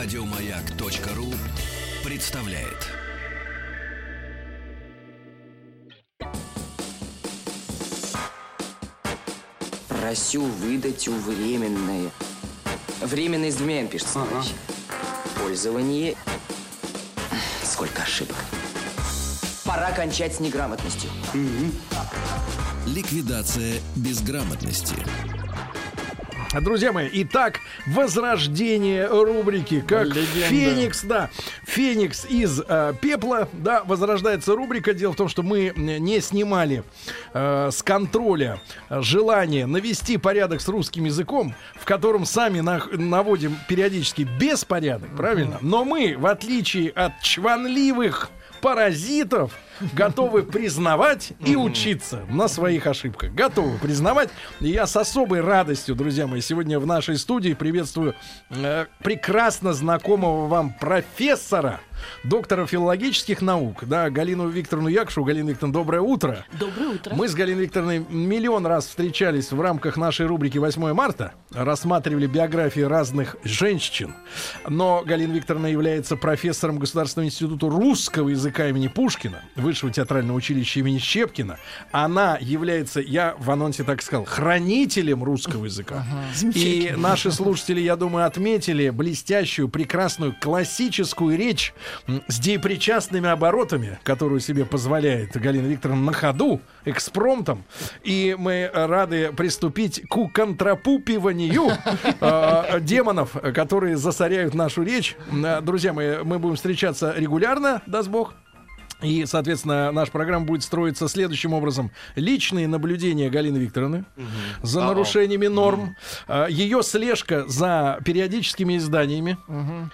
Радиомаяк.ру представляет. Просю выдать у временное. Временное с пишется. Ага. Пользование. Сколько ошибок. Пора кончать с неграмотностью. Ликвидация безграмотности. Друзья мои, итак, возрождение рубрики, как Легенда. Феникс, да, Феникс из э, пепла, да, возрождается рубрика. Дело в том, что мы не снимали э, с контроля желание навести порядок с русским языком, в котором сами нах- наводим периодически беспорядок, правильно? Но мы, в отличие от чванливых паразитов, готовы признавать и учиться на своих ошибках. Готовы признавать. И я с особой радостью, друзья мои, сегодня в нашей студии приветствую э, прекрасно знакомого вам профессора, доктора филологических наук, да, Галину Викторовну Якшу. Галина Викторовна, доброе утро. Доброе утро. Мы с Галиной Викторовной миллион раз встречались в рамках нашей рубрики «8 марта», рассматривали биографии разных женщин. Но Галина Викторовна является профессором Государственного института русского языка имени Пушкина, Высшего театрального училища имени Щепкина. Она является, я в анонсе так сказал, хранителем русского языка. И наши слушатели, я думаю, отметили блестящую, прекрасную, классическую речь с депричастными оборотами, которую себе позволяет Галина Викторовна на ходу, экспромтом. И мы рады приступить к контрапупиванию э, демонов, которые засоряют нашу речь. М, Друзья мои, мы будем встречаться регулярно, даст Бог. И, соответственно, наша программа будет строиться следующим образом. Личные наблюдения Галины Викторовны за нарушениями норм, а, ее слежка за периодическими изданиями.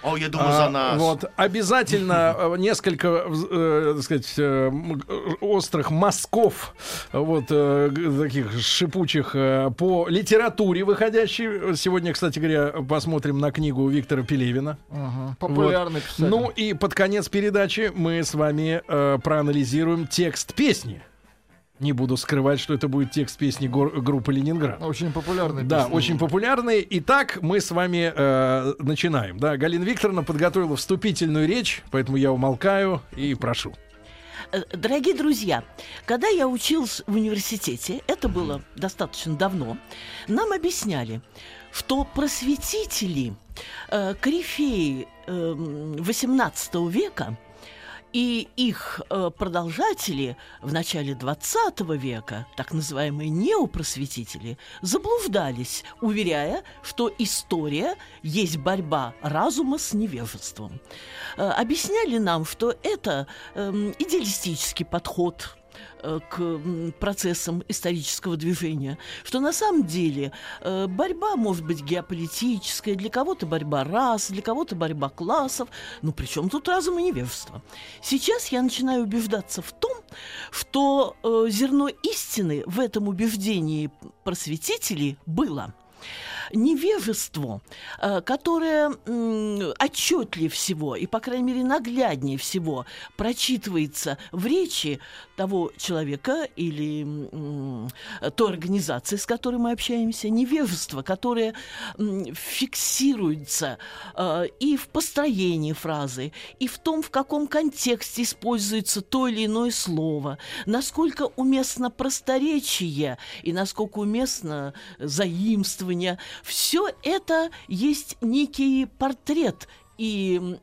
О, я думаю, А, за нас. Вот. Обязательно э, несколько, э, так сказать, э, э, острых мазков, вот, э, таких шипучих э, по литературе выходящей. Сегодня, кстати говоря, посмотрим на книгу Виктора Пелевина. Популярный Вот. писатель. Ну и под конец передачи мы с вами э, проанализируем текст песни. Не буду скрывать, что это будет текст песни гор- группы Ленинград. Очень популярный. Да, писатель. очень популярный. Итак, мы с вами э, начинаем. Да, Галина Викторовна подготовила вступительную речь, поэтому я умолкаю и прошу. Э, Дорогие друзья, когда я учился в университете, это было достаточно давно, нам объясняли, что просветители, э, корифеи э, м, XVIII века и их э, продолжатели в начале 20 века, так называемые неопросветители, заблуждались, уверяя, что история есть борьба разума с невежеством. Э, объясняли нам, что это эм, идеалистический подход к м, процессам исторического движения, что на самом деле э, борьба может быть геополитическая, для кого-то борьба рас, для кого-то борьба классов, ну причем тут разум и невежество. Сейчас я начинаю убеждаться в том, что э, зерно истины в этом убеждении просветителей было невежество, э, которое отчетливее всего и, по крайней мере, нагляднее всего прочитывается в речи того человека или той организации, с которой мы общаемся, невежество, которое фиксируется э, и в построении фразы, и в том, в каком контексте используется то или иное слово, насколько уместно просторечие и насколько уместно заимствование. Все это есть некий портрет и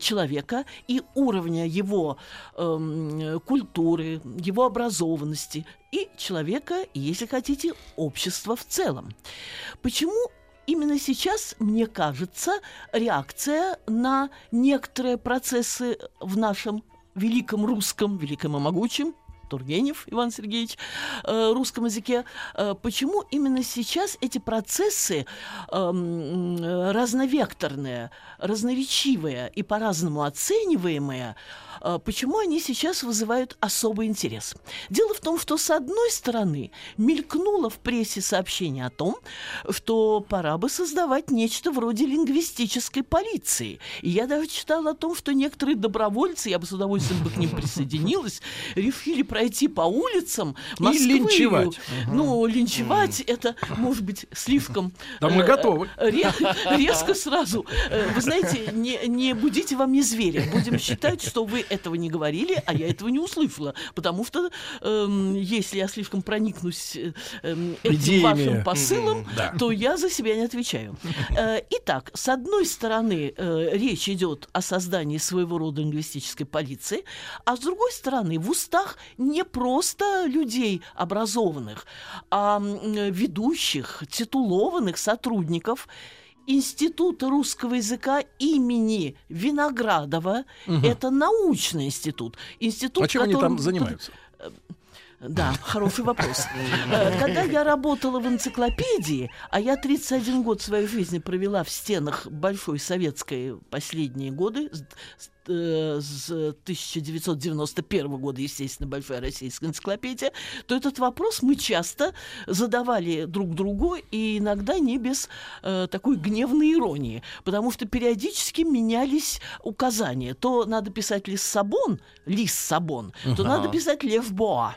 человека, и уровня его эм, культуры, его образованности, и человека, если хотите, общества в целом. Почему именно сейчас, мне кажется, реакция на некоторые процессы в нашем великом русском, великом и могучем, Тургенев Иван Сергеевич, э, русском языке. Э, почему именно сейчас эти процессы эм, э, разновекторные, разноречивые и по-разному оцениваемые, э, почему они сейчас вызывают особый интерес? Дело в том, что с одной стороны мелькнуло в прессе сообщение о том, что пора бы создавать нечто вроде лингвистической полиции. И я даже читала о том, что некоторые добровольцы, я бы с удовольствием бы к ним присоединилась, решили пройти пройти по улицам И Москвы. линчевать. Ну, линчевать это, может быть, слишком... Да мы э, готовы. ре- резко сразу. Э, Вы знаете, не, будите во мне зверя. Будем считать, что вы этого не говорили, а я этого не услышала. Потому что эм, если я слишком проникнусь э, эм, этим вашим посылом, то я за себя не отвечаю. Э, Итак, с одной стороны, э, речь идет о создании своего рода лингвистической полиции, а с другой стороны, в устах не просто людей образованных, а ведущих, титулованных сотрудников Института русского языка имени Виноградова. Это научный институт. Институт, А чем они там занимаются? Да, хороший вопрос. Э, Когда я работала в энциклопедии, а я 31 год своей жизни провела в стенах Большой Советской последние годы, с- с э, с 1991 года, естественно, Большая Российская энциклопедия, то этот вопрос мы часто задавали друг другу, и иногда не без э, такой гневной иронии, потому что периодически менялись указания. То надо писать Лиссабон, Лиссабон, то надо писать Лев-Боа.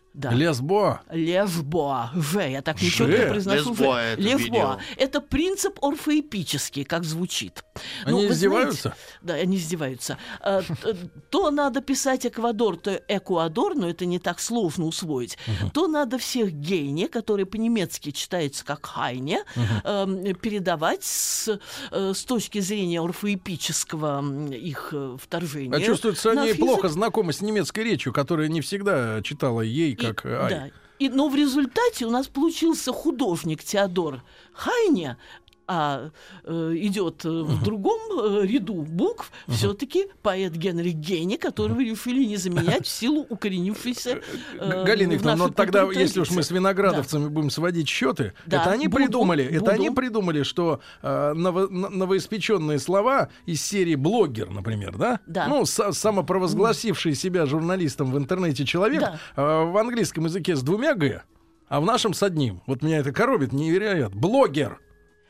Да. Лесбо. Левбоа. В. Я так Ж. нечетко произношу. В. Лесбоа это видео. Это принцип орфоэпический, как звучит. Они Ну, издеваются? знаете- да, они издеваются. А, То надо писать Эквадор, то Экуадор, но это не так сложно усвоить. То надо всех гейне, которые по-немецки читаются как хайне, эм, передавать с, э, с точки зрения орфоэпического их э, вторжения. А чувствуется, они плохо знакомы с немецкой речью, которая не всегда читала ей И- как ай. да. И, но в результате у нас получился художник Теодор Хайне, а э, идет э, в другом э, ряду букв все-таки поэт Генрих Гейне, которого решили не заменять в силу укоренившейся Г- э, Галина Викторовна, но нашей тогда, культуре если уж мы с традиции. виноградовцами будем сводить счеты, Да, это они буду, придумали, это буду. они придумали, что э, ново- новоиспеченные слова из серии блогер, например, да? Да. Ну, са- самопровозгласивший себя журналистом в интернете человек Да. э, в английском языке с двумя г, а в нашем с одним. Вот меня это коробит невероятно. Блогер.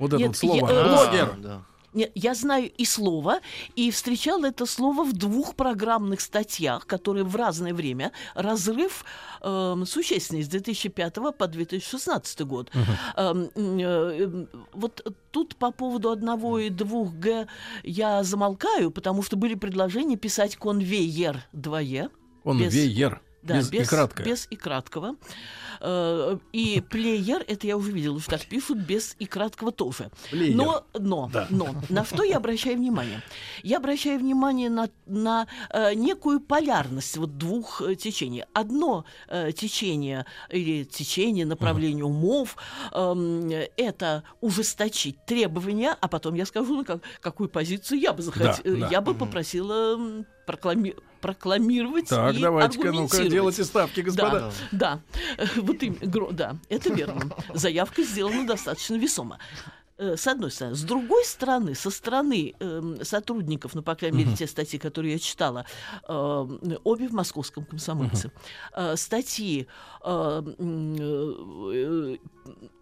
Вот это Нет, вот слово. я, э, Блогер. Да. Нет, я знаю и слово, и встречала это слово в двух программных статьях, которые в разное время разрыв эм, существенный с 2005 по 2016 год. Эм, э, э, вот тут по поводу одного и двух г я замолкаю, потому что были предложения писать конвейер 2е. Он без-. Да, без, и краткое. без и краткого. Э, И плеер, это я уже видела, что так пишут, без и краткого тоже. Плеер. Но, но, но, на что я обращаю внимание? Я обращаю внимание на, на э, некую полярность вот двух э, течений. Одно э, течение или течение, направление умов эм, это ужесточить требования, а потом я скажу, на как- какую позицию я бы захотела. Да, да. Я бы попросила проклами- прокламировать Так, и давайте-ка, ну-ка, делайте ставки, господа. Да, да, Э, вот им, гро- да, это верно. Заявка сделана достаточно весомо. Э, С одной стороны. С другой стороны, со стороны эм, сотрудников, ну, по крайней мере, те статьи, которые я читала, эм, обе в московском комсомольце, э, статьи э, э,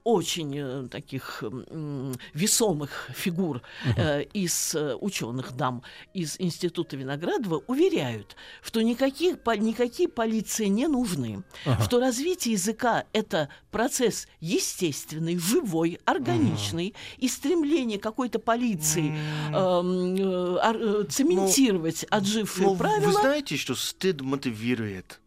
очень э, таких весомых фигур э, из э, ученых дам из Института Виноградова уверяют, что никаких, по- никакие полиции не нужны, что развитие языка – это процесс естественный, живой, органичный, и стремление какой-то полиции эм, э, э, цементировать отжившие Ну, правила. Вы знаете, что стыд мотивирует?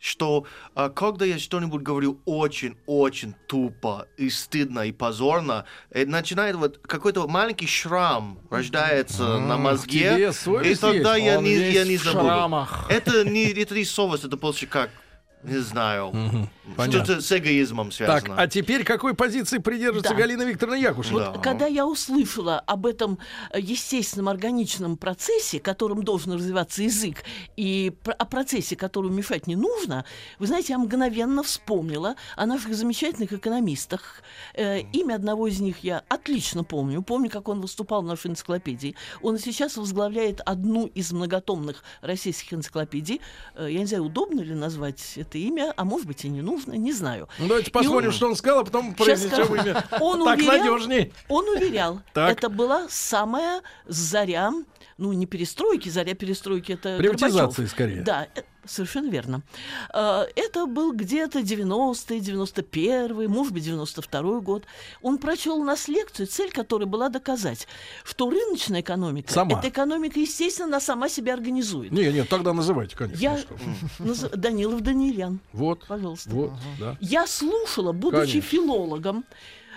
Что а, когда я что-нибудь говорю очень-очень тупо и стыдно и позорно, э, начинает вот какой-то маленький шрам рождается на мозге, и тогда я не, я не забуду. Это не, это не совесть, это больше как, не знаю, понятно. что-то с эгоизмом Так, связано. а теперь какой позиции придержится Да. Галина Викторовна Якушева? Да. Вот когда я услышала об этом э, естественном органичном процессе, которым должен развиваться язык, и о процессе, которому мешать не нужно, вы знаете, я мгновенно вспомнила о наших замечательных экономистах. Э, имя одного из них я отлично помню. Помню, как он выступал в нашей энциклопедии. Он сейчас возглавляет одну из многотомных российских энциклопедий. Э, я не знаю, удобно ли назвать это имя, а может быть и не нужно, не знаю. Ну, давайте И посмотрим, он- что он сказал, а потом произнесем имя. Он так уверял- надежней. Он уверял, это была самая заря, ну не перестройки, заря перестройки это Приватизации, Горбачев. скорее. Да, Совершенно верно. Э, Это был где-то 90-й, 91-й, может быть, 92-й год. Он прочел у нас лекцию, цель которой была доказать, что рыночная экономика, Сама. эта экономика, естественно, она сама себя организует. Не, нет, тогда называйте, конечно. Я... Наз- Данилов Данилян, Вот, пожалуйста. вот, да. Я слушала, будучи Конечно. филологом,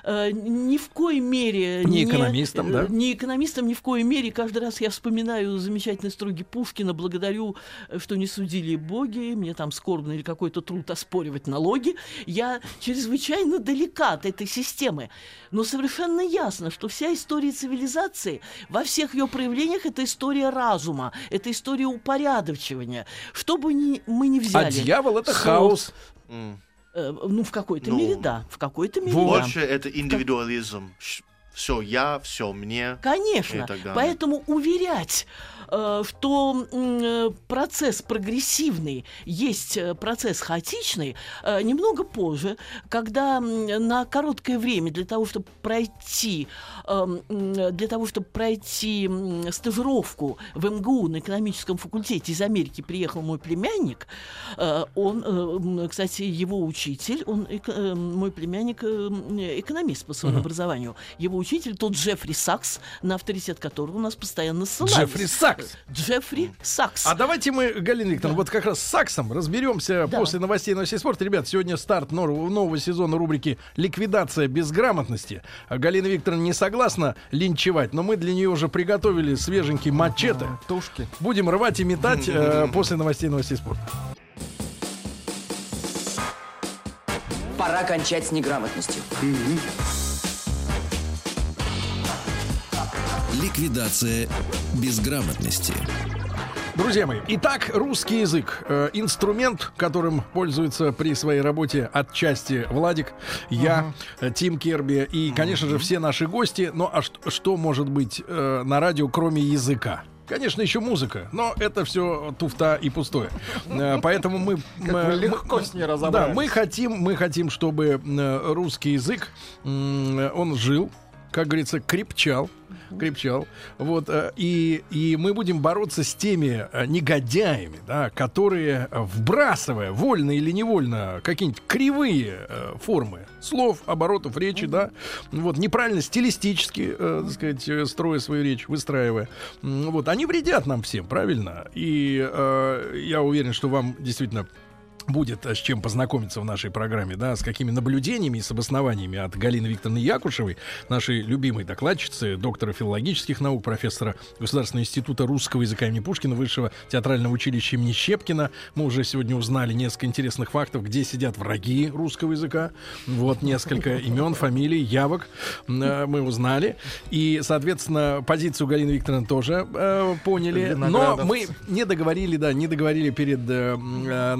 ни в коей мере... Не экономистом, да? э, Не экономистом, ни в коей мере. Каждый раз я вспоминаю замечательные строги Пушкина, благодарю, э, что не судили боги, мне там скорбно или какой-то труд оспоривать налоги. Я чрезвычайно далека от этой системы. Но совершенно ясно, что вся история цивилизации во всех ее проявлениях это история разума, это история упорядочивания. Что бы ни, мы ни взяли... А дьявол это соус, хаос. Э, ну, в какой-то Ну, мере, да. В какой-то мере, вот. да. Больше это индивидуализм. Все я, все мне. Конечно. Поэтому уверять, э, что м, э, процесс прогрессивный есть э, процесс хаотичный, немного позже, когда на короткое время для того, чтобы пройти, для того, чтобы пройти стажировку в МГУ на экономическом факультете из Америки приехал мой племянник. Он, кстати, его учитель, он мой племянник экономист по своему образованию. Его учитель тот Джеффри Сакс, на авторитет которого у нас постоянно ссылались. Джеффри Сакс. Джеффри Сакс. А давайте мы, Галина Викторовна, вот как раз с Саксом разберемся Да. после новостей новостей спорта. Ребят, сегодня старт нового, нового сезона рубрики «Ликвидация безграмотности». А Галина Викторовна не согласна линчевать, но мы для нее уже приготовили свеженький мачете. Тушки. Будем рвать и метать э, после новостей новостей спорта. Пора кончать с неграмотностью. Ликвидация безграмотности. Друзья мои, итак, русский язык. Э, инструмент, которым пользуется при своей работе отчасти Владик, я, э, Тим Керби и, конечно же, все наши гости. Ну, а что, что может быть э, на радио, кроме языка? Конечно, еще музыка, но это все туфта и пустое. Э, Поэтому мы... Мы- легко мы- с ней Да, разобрались. мы хотим, мы хотим, чтобы э, русский язык, он жил, как говорится, крепчал, крепчал. Вот, э, и, и мы будем бороться с теми э, негодяями, да, которые, э, вбрасывая вольно или невольно какие-нибудь кривые формы слов, оборотов речи, да, вот, неправильно стилистически, так сказать, строя свою речь, выстраивая, вот, они вредят нам всем, правильно? И я уверен, что вам действительно будет э, с чем познакомиться в нашей программе, да, с какими наблюдениями и с обоснованиями от Галины Викторовны Якушевой, нашей любимой докладчицы, доктора филологических наук, профессора Государственного института русского языка имени Пушкина, Высшего театрального училища имени Щепкина. Мы уже сегодня узнали несколько интересных фактов, где сидят враги русского языка. Вот несколько имен, фамилий, явок э, мы узнали. И, соответственно, позицию Галины Викторовны тоже э, поняли. Но мы не договорили, да, не договорили перед э, м,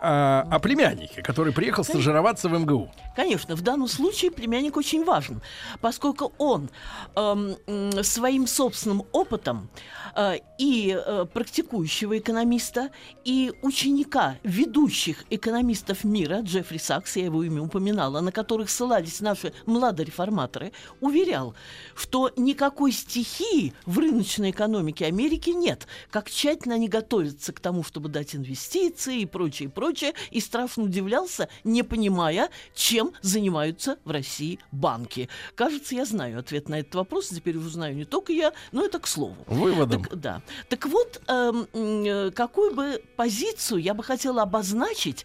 э, новостями о, племяннике, который приехал стажироваться в МГУ. Конечно, в данном случае племянник очень важен, поскольку он м, своим собственным опытом э, и э, практикующего экономиста, и ученика ведущих экономистов мира, Джеффри Сакс, я его имя упоминала, на которых ссылались наши младореформаторы, уверял, что никакой стихии в рыночной экономике Америки нет. Как тщательно они готовятся к тому, чтобы дать инвестиции и прочее, прочее, и страшно удивлялся, не понимая, чем занимаются в России банки. Кажется, я знаю ответ на этот вопрос, теперь уже знаю не только я, но это к слову. Выводом. Так, да. Так вот, э, какую бы позицию я бы хотела обозначить,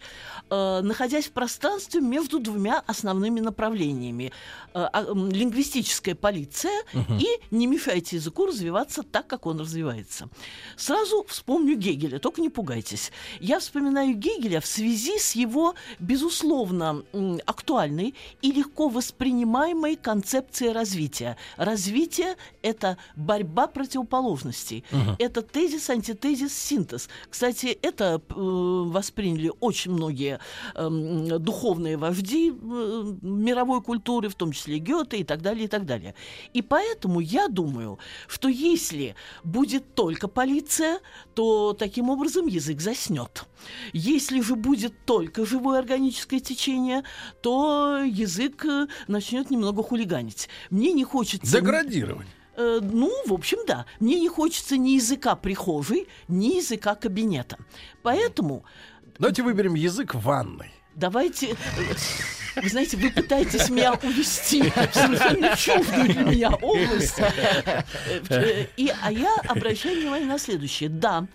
э, находясь в пространстве между двумя основными направлениями. Э, а, лингвистическая полиция и не мешайте языку развиваться так, как он развивается. Сразу вспомню Гегеля, только не пугайтесь. Я вспоминаю Гегеля в связи с его, безусловно, актуальной и легко воспринимаемой концепцией развития. Развитие — это борьба противоположностей. Это тезис, антитезис, синтез. Кстати, это э, восприняли очень многие эм, духовные вожди э, мировой культуры, в том числе Гёте и так далее, и так далее. И поэтому я думаю, что если будет только полиция, то таким образом язык заснет. Если же будет только живое органическое течение, то язык э, начнет немного хулиганить. Мне не хочется... Деградировать. Э, ну, в общем, да. Мне не хочется ни языка прихожей, ни языка кабинета. Поэтому Давайте выберем язык ванной. давайте... э, Вы знаете, вы пытаетесь меня увести в совершенно чуждую для меня область. И, а я обращаю внимание на следующее. Да,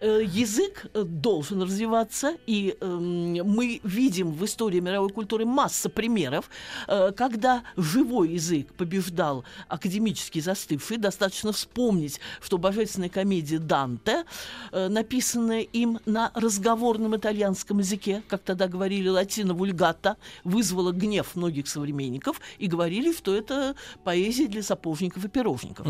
язык э, должен развиваться, и эм, мы видим в истории мировой культуры масса примеров, э, когда живой язык побеждал академически застывший. Достаточно вспомнить, что божественная комедия Данте, э, написанная им на разговорном итальянском языке, как тогда говорили латино вульгата, вызвала гнев многих современников и говорили, что это поэзия для сапожников и пирожников.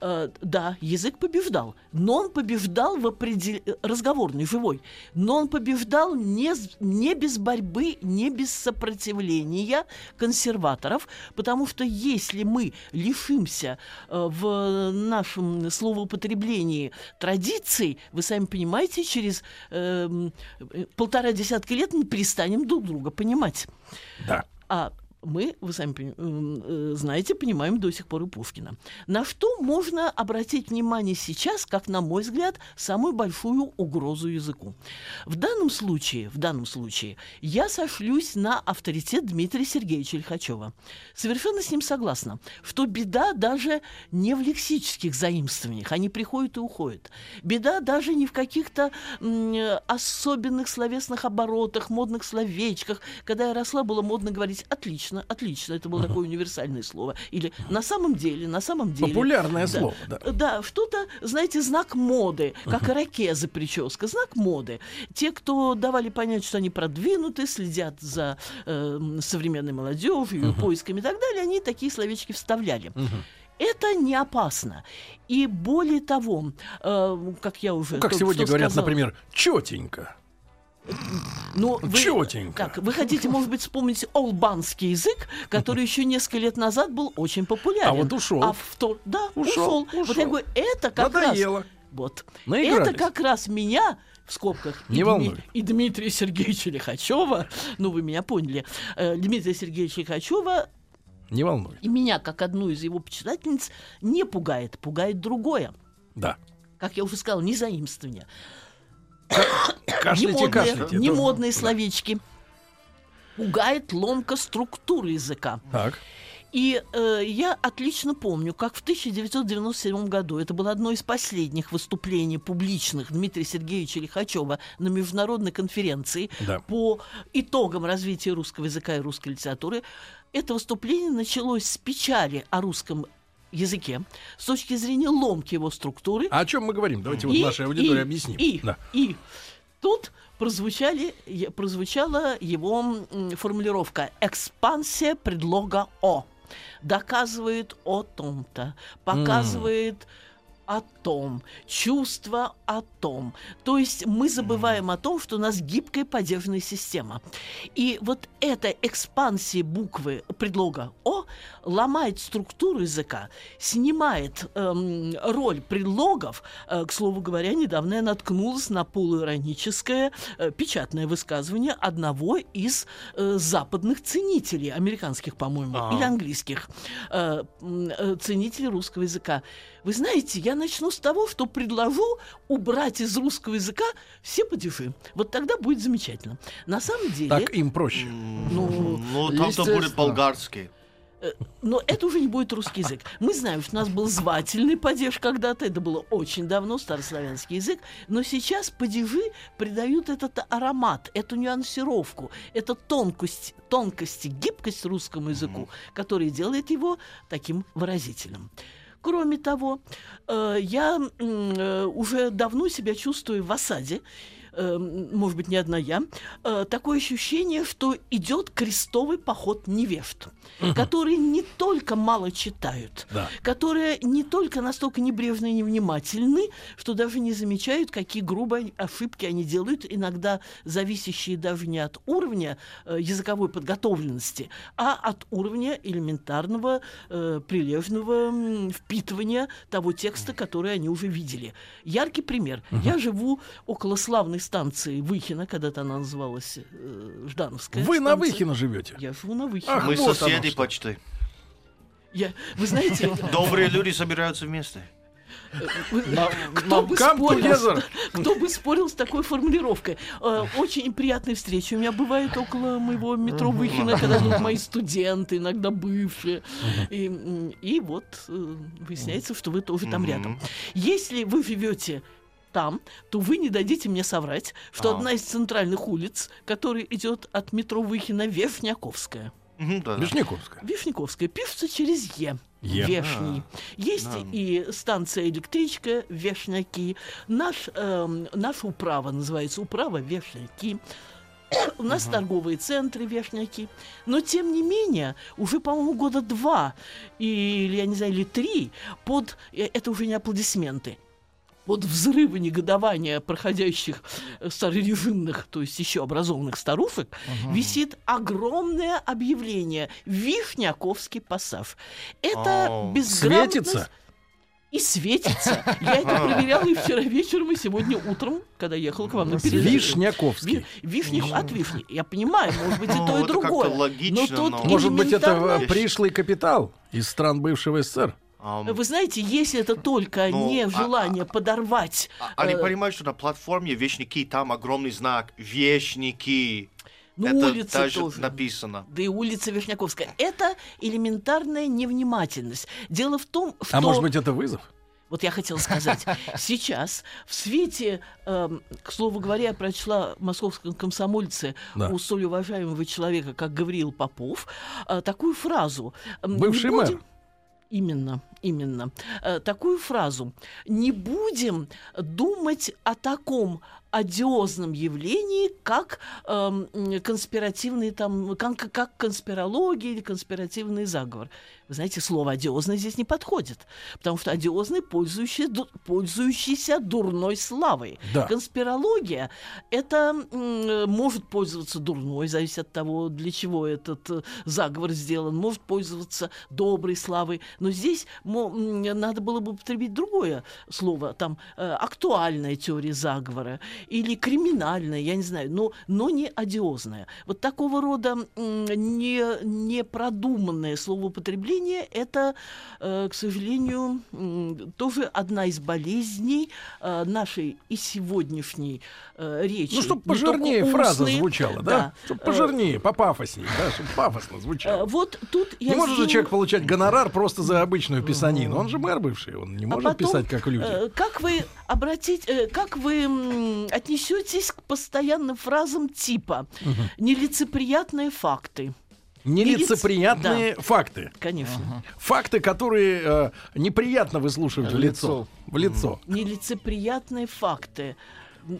Э, да, язык побеждал, но он побеждал в определ... разговорный, живой, но он побеждал не, не без борьбы, не без сопротивления консерваторов, потому что если мы лишимся э, в нашем словоупотреблении традиций, вы сами понимаете, через э, полтора десятка лет мы перестанем друг друга понимать. Да. А мы, вы сами пони- м, э, знаете, понимаем до сих пор и Пушкина. На что можно обратить внимание сейчас, как, на мой взгляд, самую большую угрозу языку? В данном случае, в данном случае, я сошлюсь на авторитет Дмитрия Сергеевича Лихачева. Совершенно с ним согласна, что беда даже не в лексических заимствованиях, они приходят и уходят. Беда даже не в каких-то особенных словесных оборотах, модных словечках. Когда я росла, было модно говорить «отлично», «отлично». Это было такое универсальное слово. Или «на самом деле», «на самом деле». Популярное Да. слово, да. Да, что-то, знаете, знак моды, как ирокеза прическа, знак моды. Те, кто давали понять, что они продвинуты, следят за э, современной молодежью, ее поисками и так далее, они такие словечки вставляли. Это не опасно. И более того, э, как я уже Ну, как сегодня говорят, сказала, например, четенько. Ну, вы, Чётенько. Так, вы хотите, может быть, вспомнить олбанский язык, который еще несколько лет назад был очень популярен. А вот ушел. А втор- Да, Ушел, ушел. Вот я говорю, это как Надоело. раз... Вот. Наигрались. Это как раз меня в скобках Не и, Дми- волнует. и Дмитрия Сергеевича Лихачева, ну вы меня поняли, э, Дмитрия Сергеевича Лихачева Не волнуй. и меня, как одну из его почитательниц, не пугает, пугает другое. Да. Как я уже сказала, не заимствование. Кашляйте, не модные, кашляйте. не модные словечки. Пугает ломка структуры языка. Так. И э, я отлично помню, как в 1997 году, это было одно из последних выступлений публичных Дмитрия Сергеевича Лихачева на международной конференции Да. по итогам развития русского языка и русской литературы. Это выступление началось с печали о русском языке с точки зрения ломки его структуры. А о чем мы говорим? Давайте вот нашей аудитории и- объясним. И, Да. и тут прозвучали, прозвучала его формулировка «экспансия предлога «о». Доказывает о том-то, показывает о том, чувство о том. То есть мы забываем о том, что у нас гибкая поддержанная система. И вот эта экспансия буквы предлога «о» ломает структуру языка, снимает эм, роль предлогов. Э, к слову говоря, недавно я наткнулась на полуироническое э, печатное высказывание одного из э, западных ценителей, американских, по-моему, А. или английских э, э, ценителей русского языка. Вы знаете, я начну с того, что предложу убрать из русского языка все падежи. Вот тогда будет замечательно. На самом деле... Так им проще. Ну, Ну, там-то будет болгарский. но это уже не будет русский язык. Мы знаем, что у нас был звательный падеж когда-то, это было очень давно, старославянский язык, но сейчас падежи придают этот аромат, эту нюансировку, эту тонкость, тонкость и гибкость русскому языку, который делает его таким выразительным. Кроме того, э, я э, уже давно себя чувствую в осаде, э, может быть, не одна я, э, такое ощущение, что идет крестовый поход невежд, которые не только мало читают, Да. которые не только настолько небрежны и невнимательны, что даже не замечают, какие грубые ошибки они делают, иногда зависящие даже не от уровня э, языковой подготовленности, а от уровня элементарного э, прилежного впитывания того текста, который они уже видели. Яркий пример. Я живу около славной станции Выхина, когда-то она называлась э, Ждановская. Вы на станция. Выхино живете. Я живу на Выхино. Ах, Мы вот соседи что. почти. Я, вы знаете, Добрые люди собираются вместе. вы- На- кто, на- бы спорил, кто бы спорил с такой формулировкой? Э, Очень приятные встречи. У меня бывают около моего метро Выхина, когда идут мои студенты, иногда бывшие. И, и вот э, выясняется, что вы тоже там рядом. Если вы живете там, то вы не дадите мне соврать, что А. одна из центральных улиц, которая идет от метро Выхина, Верхняковская. Мгм, да. Вишняковская. Вишняковская пишется через Е. Е. Вешний. Есть да. и станция электричка Вешняки. Наш, эм, наша управа называется управа Вешняки. У нас торговые центры Вешняки. Но, тем не менее, уже, по-моему, года два или, я не знаю, или три под... э, Это уже не аплодисменты под взрывы негодования проходящих э, старорежимных, то есть еще образованных старушек, висит огромное объявление «Вишняковский пассаж». Это О. безграмотность... Светится? И светится. Я это проверяла и вчера вечером, и сегодня утром, когда ехала к вам на передачу. Вишняковский. Ви- Вишня от вишни. Я понимаю, может быть, и Ну, то, и как-то другое. логично, но тут Может быть, это э, пришлый капитал из стран бывшего СССР? Вы знаете, если это только Ну, не а- желание подорвать... а- Они э, понимают, что на платформе вещники, там огромный знак «Вещники». ну, Это улица даже тоже. написано. Да и улица Вишняковская. Это элементарная невнимательность. Дело в том, что... А может быть, это вызов? Вот я хотела сказать, сейчас в свете, эм, к слову говоря, я прочла в московском комсомольце Да. у столь уважаемого человека, как Гавриил Попов, э, такую фразу. Бывший мэр. Именно, именно. Э, такую фразу. Не будем думать о таком одиозном явлении, как м, конспиративный там, как, как конспирология или конспиративный заговор. Вы знаете, слово одиозный здесь не подходит, потому что одиозный пользующий, пользующийся дурной славой. Да. Конспирология это м, может пользоваться дурной, зависит от того, для чего этот э, заговор сделан, может пользоваться доброй славой, но здесь надо было бы употребить другое слово, там э, актуальная теория заговора или криминальная, я не знаю, но, но не одиозная. Вот такого рода не, непродуманное словоупотребление это, э, к сожалению, тоже одна из болезней э, нашей и сегодняшней э, речи. Ну, чтобы пожирнее фраза звучала, да? Чтобы Э, пожирнее, попафоснее, да? Чтобы пафосно звучало. Вот тут я Не может же человек получать гонорар просто за обычную писанину. Он же мэр бывший, он не А может потом, писать как люди. как вы обратить, как вы отнесетесь к постоянным фразам типа нелицеприятные факты? Нелицеприятные факты. Конечно. Факты, которые э, неприятно выслушивать в лицо. В лицо. Нелицеприятные факты.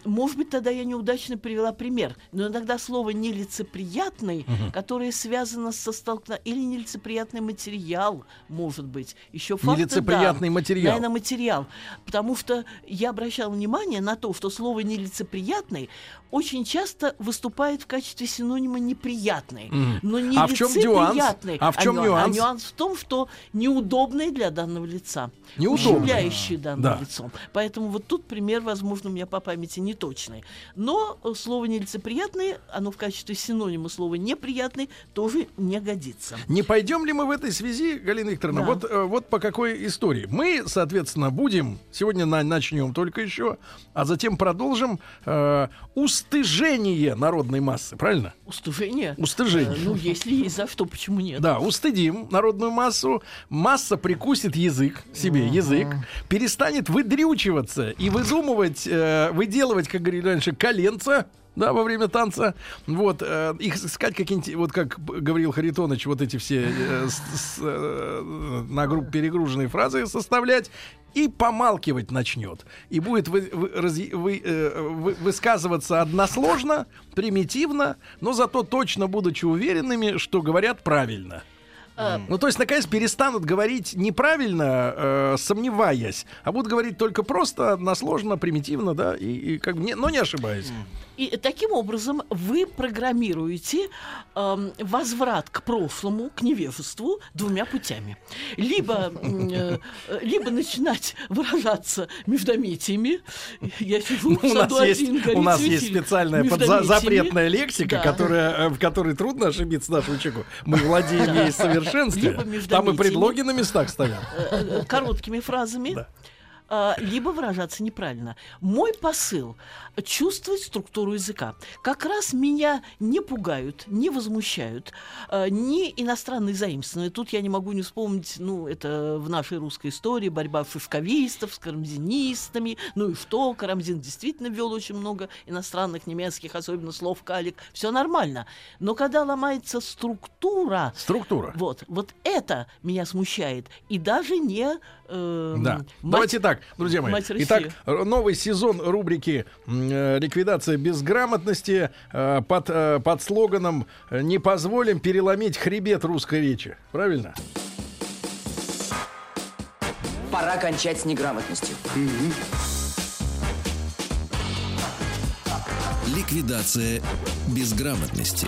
Может быть, тогда я неудачно привела пример, но иногда слово нелицеприятный, которое связано со столкновением, или нелицеприятный материал, может быть. Еще факты, Нелицеприятный да. материал. Наверное, материал. Потому что я обращала внимание на то, что слово нелицеприятный очень часто выступает в качестве синонима неприятный. Мгм. Но не А в чем нюанс? А в чем ню- нюанс? А нюанс в том, что неудобный для данного лица. Неудобный. Ущемляющий данное Да. лицо. Поэтому вот тут пример, возможно, у меня по памяти не точный. Но э, слово нелицеприятный, оно в качестве синонима слова неприятный тоже не годится. Не пойдем ли мы в этой связи, Галина Викторовна, Да. вот, э, вот по какой истории? Мы, соответственно, будем, сегодня на- начнем только еще, а затем продолжим э, устыжение народной массы, правильно? Устужение? Устыжение. Э, ну, если есть за что, почему нет? Да, устыдим народную массу, масса прикусит язык, себе язык, перестанет выдрючиваться и выдумывать, э, выделывать, как говорили раньше, коленца, да, во время танца. Вот, э, их искать какие-нибудь, вот как говорил Харитонович, вот эти все э, с- э, на группу перегруженные фразы составлять и помалкивать начнет. И будет вы- вы- разъ- вы- э, вы- высказываться односложно, примитивно, но зато точно будучи уверенными, что говорят правильно. Ну, то есть, наконец, перестанут говорить неправильно, э, сомневаясь, а будут говорить только просто, односложно, примитивно, да, и, и как бы не, но не ошибаясь. И таким образом вы программируете эм, возврат к прошлому, к невежеству двумя путями. Либо, э, э, либо начинать выражаться междометиями. Я сижу в У нас саду есть, один, горит у нас есть светильник специальная подза- запретная лексика, Да. которая, э, в которой трудно ошибиться нашему человеку. Мы владеем ей в совершенстве. Там и предлоги на местах стоят. э, э, короткими фразами. Да. А, либо выражаться неправильно. Мой посыл — чувствовать структуру языка. Как раз меня не пугают, не возмущают э, ни иностранные заимствования. Тут я не могу не вспомнить, ну, это в нашей русской истории борьба шишковистов с карамзинистами. Ну и что, Карамзин действительно ввел очень много иностранных, немецких, особенно слов калик. Все нормально. Но когда ломается структура, Структура. вот, вот это меня смущает. И даже не... э, Да. мать- Давайте так, друзья мои. Итак, новый сезон рубрики э, «Ликвидация безграмотности» э, под, э, под слоганом «Не позволим переломить хребет русской речи». Правильно? Пора кончать с неграмотностью. Ликвидация безграмотности.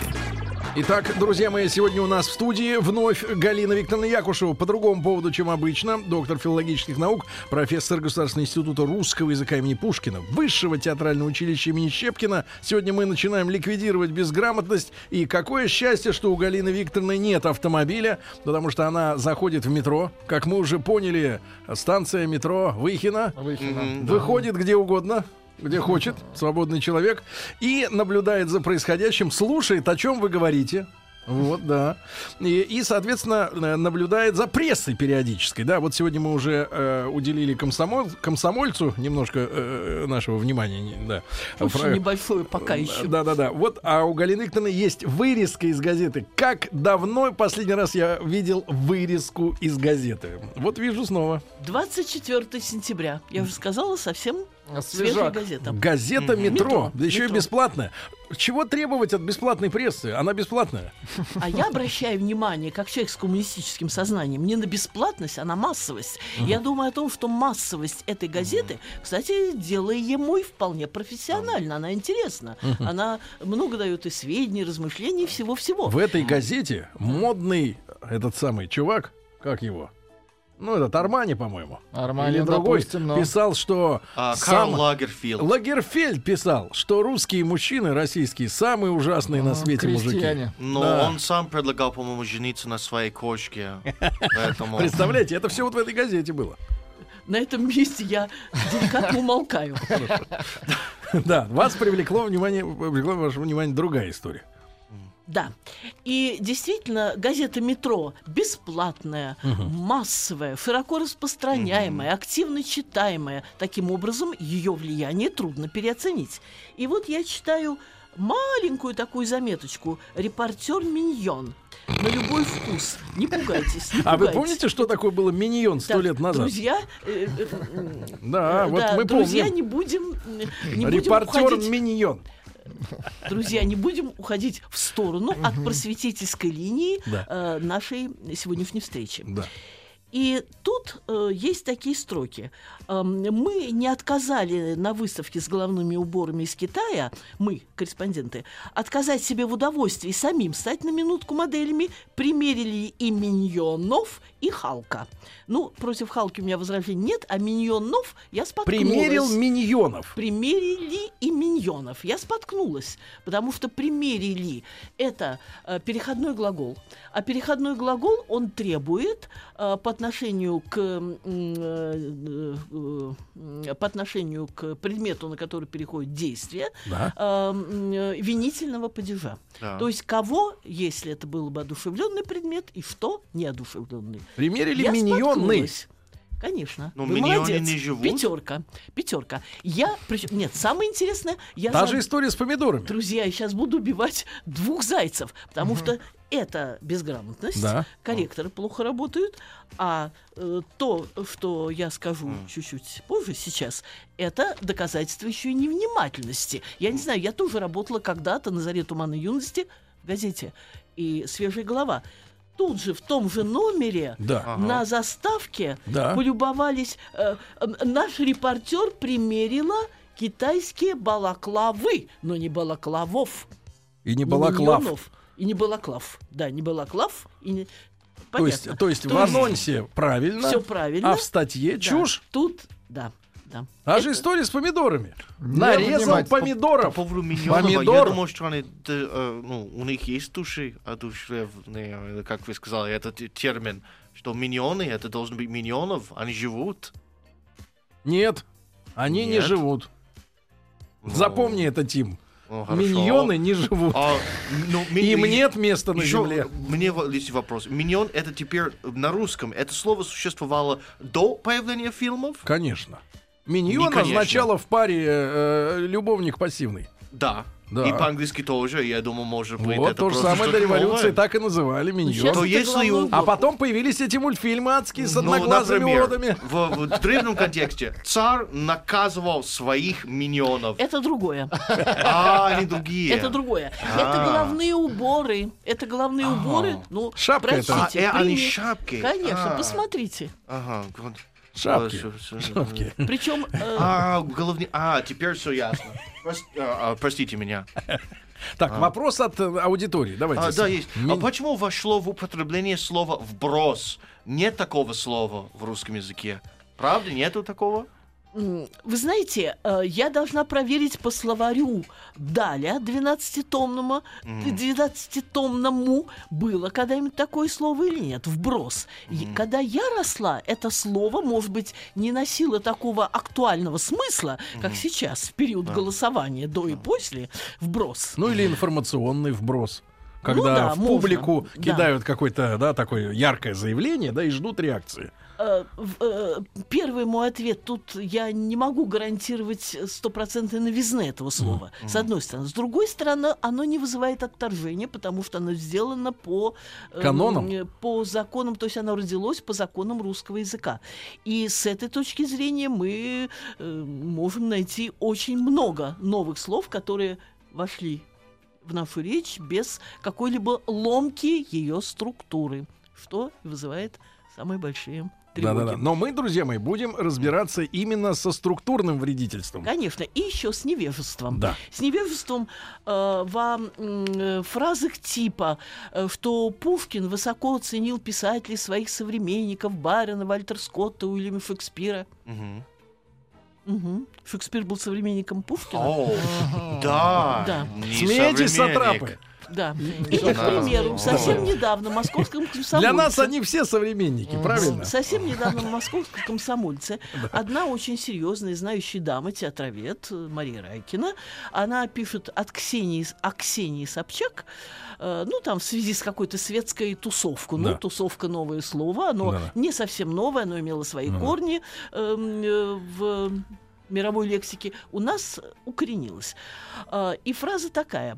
Итак, друзья мои, сегодня у нас в студии вновь Галина Викторовна Якушева. По другому поводу, чем обычно. Доктор филологических наук, профессор Государственного института русского языка имени Пушкина, Высшего театрального училища имени Щепкина. Сегодня мы начинаем ликвидировать безграмотность. И какое счастье, что у Галины Викторовны нет автомобиля, потому что она заходит в метро. Как мы уже поняли, станция метро Выхина. Да. Выходит где угодно, где хочет, свободный человек, и наблюдает за происходящим, слушает, о чем вы говорите. Вот, да. И, и, соответственно, э, наблюдает за прессой периодической. Да, вот сегодня мы уже э, уделили комсомол, комсомольцу немножко э, нашего внимания. Да. Очень Фра- небольшое пока еще. Да, да, да. Вот, а у Галины Викторовны есть вырезка из газеты. Как давно последний раз я видел вырезку из газеты? Вот вижу снова. 24 сентября. Я уже сказала, совсем Свежак. газета. Газета метро, Метро, да еще и метро. бесплатная. Чего требовать от бесплатной прессы? Она бесплатная. А я обращаю внимание, как человек с коммунистическим сознанием, не на бесплатность, а на массовость. Я думаю о том, что массовость этой газеты, кстати, делаемой вполне профессионально. Она интересна. Она много дает и сведений, и размышлений, и всего-всего. В этой газете модный этот самый чувак, как его? Ну, этот Армани, по-моему. Армани, Или другой допустим, но- писал, что А, сам- Карл Лагерфилд. Лагерфельд писал, что русские мужчины российские самые ужасные на А, свете мужики. крестьяне. Но Да. он сам предлагал, по-моему, жениться на своей кошке. Поэтому... Представляете, это все вот в этой газете было. На этом месте я деликатно умолкаю. Да, вас привлекло внимание, привлекло ваше внимание другая история. Да. И действительно, газета «Метро» бесплатная, массовая, широко распространяемая, активно читаемая. Таким образом, ее влияние трудно переоценить. И вот я читаю маленькую такую заметочку «Репортер Миньон». На любой вкус. Не пугайтесь, не А вы помните, что такое было миньон сто лет назад? Друзья, э, э, Да, э, вот да, мы друзья, помним. не будем, не будем Репортер уходить миньон. Друзья, не будем уходить в сторону от просветительской линии Да. э, нашей сегодняшней встречи. Да. И тут э, есть такие строки. Эм, мы не отказали на выставке с головными уборами из Китая, мы, корреспонденты, отказать себе в удовольствии самим стать на минутку моделями, примерили и миньонов, и Халка. Ну, против Халки у меня возражений нет, а миньонов я споткнулась. Примерил миньонов. Примерили и миньонов. Я споткнулась, потому что примерили это э, переходной глагол. А переходной глагол он требует э, по отношению к э, э, по отношению к предмету, на который переходит действие, Да. э, м, э, винительного падежа. Да. То есть кого, если это был бы одушевленный предмет, и что неодушевленный. Примерили Я миньоны. Конечно. Но Вы миньоны молодец. не живут. Пятерка. Пятерка. Я. причем- Нет, самое интересное, я Та за- же история с помидорами. Друзья, я сейчас буду убивать двух зайцев, потому что это безграмотность. Да. Корректоры плохо работают. А э, то, что я скажу чуть-чуть позже сейчас, это доказательство еще и невнимательности. Я не знаю, я тоже работала когда-то на заре туманной юности в газете и свежая голова. Тут же в том же номере Да. Ага. на заставке Да. полюбовались. э, наш репортер примерила китайские балаклавы, но не балаклавов. И не не балаклав. миньонов, И не балаклав. Да, не балаклав. И не... То есть, Понятно. то есть в То есть анонсе правильно, Всё правильно. а в статье Да. чушь. Тут, да, да. А же история с помидорами. Не Нарезал понимать. По помидоров. поводу миньонов, я Помидор. думал, что они, д- э, ну, у них есть души одушевленные, или как вы сказали, этот термин, что миньоны, это должно быть миньонов, они живут. Нет, они не Нет? живут. Ну, Запомни это, Тим. Ну, хорошо. Миньоны не живут. А, ну, ми- Им нет места на Еще земле. мне есть вопрос. Миньон это теперь на русском. Это слово существовало до появления фильмов? Конечно. Миньон означало в паре э, любовник пассивный. Да. Да. И по-английски тоже, я думаю, может быть. вот это то же самое до революции новое. так и называли миньон. сейчас То у- головной А потом появились эти мультфильмы адские с Ну, одноглазыми например, уродами. В, в древнем контексте царь наказывал своих миньонов. Это другое. А, они другие. Это другое. Это А. головные уборы. Это головные уборы. Ну, Шапка это. А, простите, э, они шапки. Конечно, А. посмотрите. Ага. Шапки. Всё. Шапки. Причем э, А, головни... А, теперь все ясно. Прос- а, а, Простите меня. Так, вопрос от э, аудитории. Давайте. А, да, есть. А Ми- почему вошло в употребление слова «вброс»? Нет такого слова в русском языке. Правда, нету такого? Вы знаете, э, я должна проверить по словарю Даля 12-томному, 12-томному было когда-нибудь такое слово или нет, вброс. И Когда я росла, это слово, может быть, не носило такого актуального смысла, как сейчас, в период голосования, до и после, вброс. Ну или информационный вброс. Когда да, в можно. публику Да. кидают какое-то, да, такое яркое заявление, да, и ждут реакции. Э, э, Первый мой ответ. Тут я не могу гарантировать стопроцентной новизны этого слова. С одной стороны. С другой стороны, оно не вызывает отторжения, потому что оно сделано по... э, Канонам? По законам, то есть оно родилось по законам русского языка. И с этой точки зрения мы можем найти очень много новых слов, которые вошли в нашу речь без какой-либо ломки ее структуры, что вызывает самые большие. Да-да-да. Но мы, друзья мои, будем разбираться именно со структурным вредительством. Конечно, и еще с невежеством. Да. С невежеством э, во э, фразах типа, э, что Пушкин высоко оценил писателей своих современников Барина, Вальтер Скотта, Уильяма Шекспира. Мгм. Мгм. Шекспир был современником Пушкина. О, да. Да. Смейтесь, сатрапы. Да. И, к примеру, совсем недавно в московском комсомольце... Для нас они все современники, правильно? Совсем недавно в московской комсомольце одна очень серьезная, знающая дама, театровед э, Мария Райкина, она пишет от Ксении, о Ксении Собчак, э, ну, там, в связи с какой-то светской тусовку. Ну, Да. тусовка — новое слово, оно не совсем новое, оно имело свои корни эм, э, в мировой лексике, у нас укоренилось. А, И фраза такая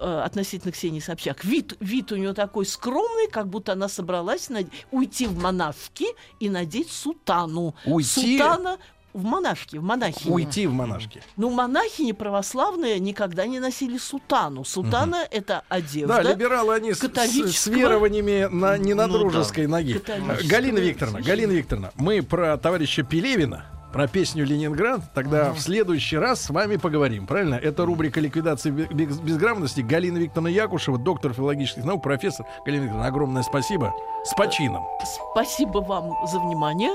э, относительно Ксении Собчак. Вид, вид у нее такой скромный, как будто она собралась над- уйти в монашки и надеть сутану. Уйти? Сутана в монашки, в монахини. Уйти в монашки. Ну, монахини православные никогда не носили сутану. Сутана — это одежда. Да, либералы они с, с- с католического- верованиями на, не на Ну да. дружеской ноге. Католического Галина Викторовна. Галина Викторовна, мы про товарища Пелевина, про песню Ленинград, тогда в следующий раз с вами поговорим, правильно? Это рубрика ликвидации бе- без- безграмотности. Галина Викторовна Якушева, доктор филологических наук, профессор. Галина Викторовна, огромное спасибо. С почином. Спасибо вам за внимание.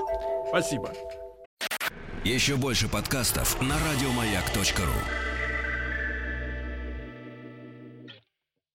Спасибо. Еще больше подкастов на радиомаяк.ру.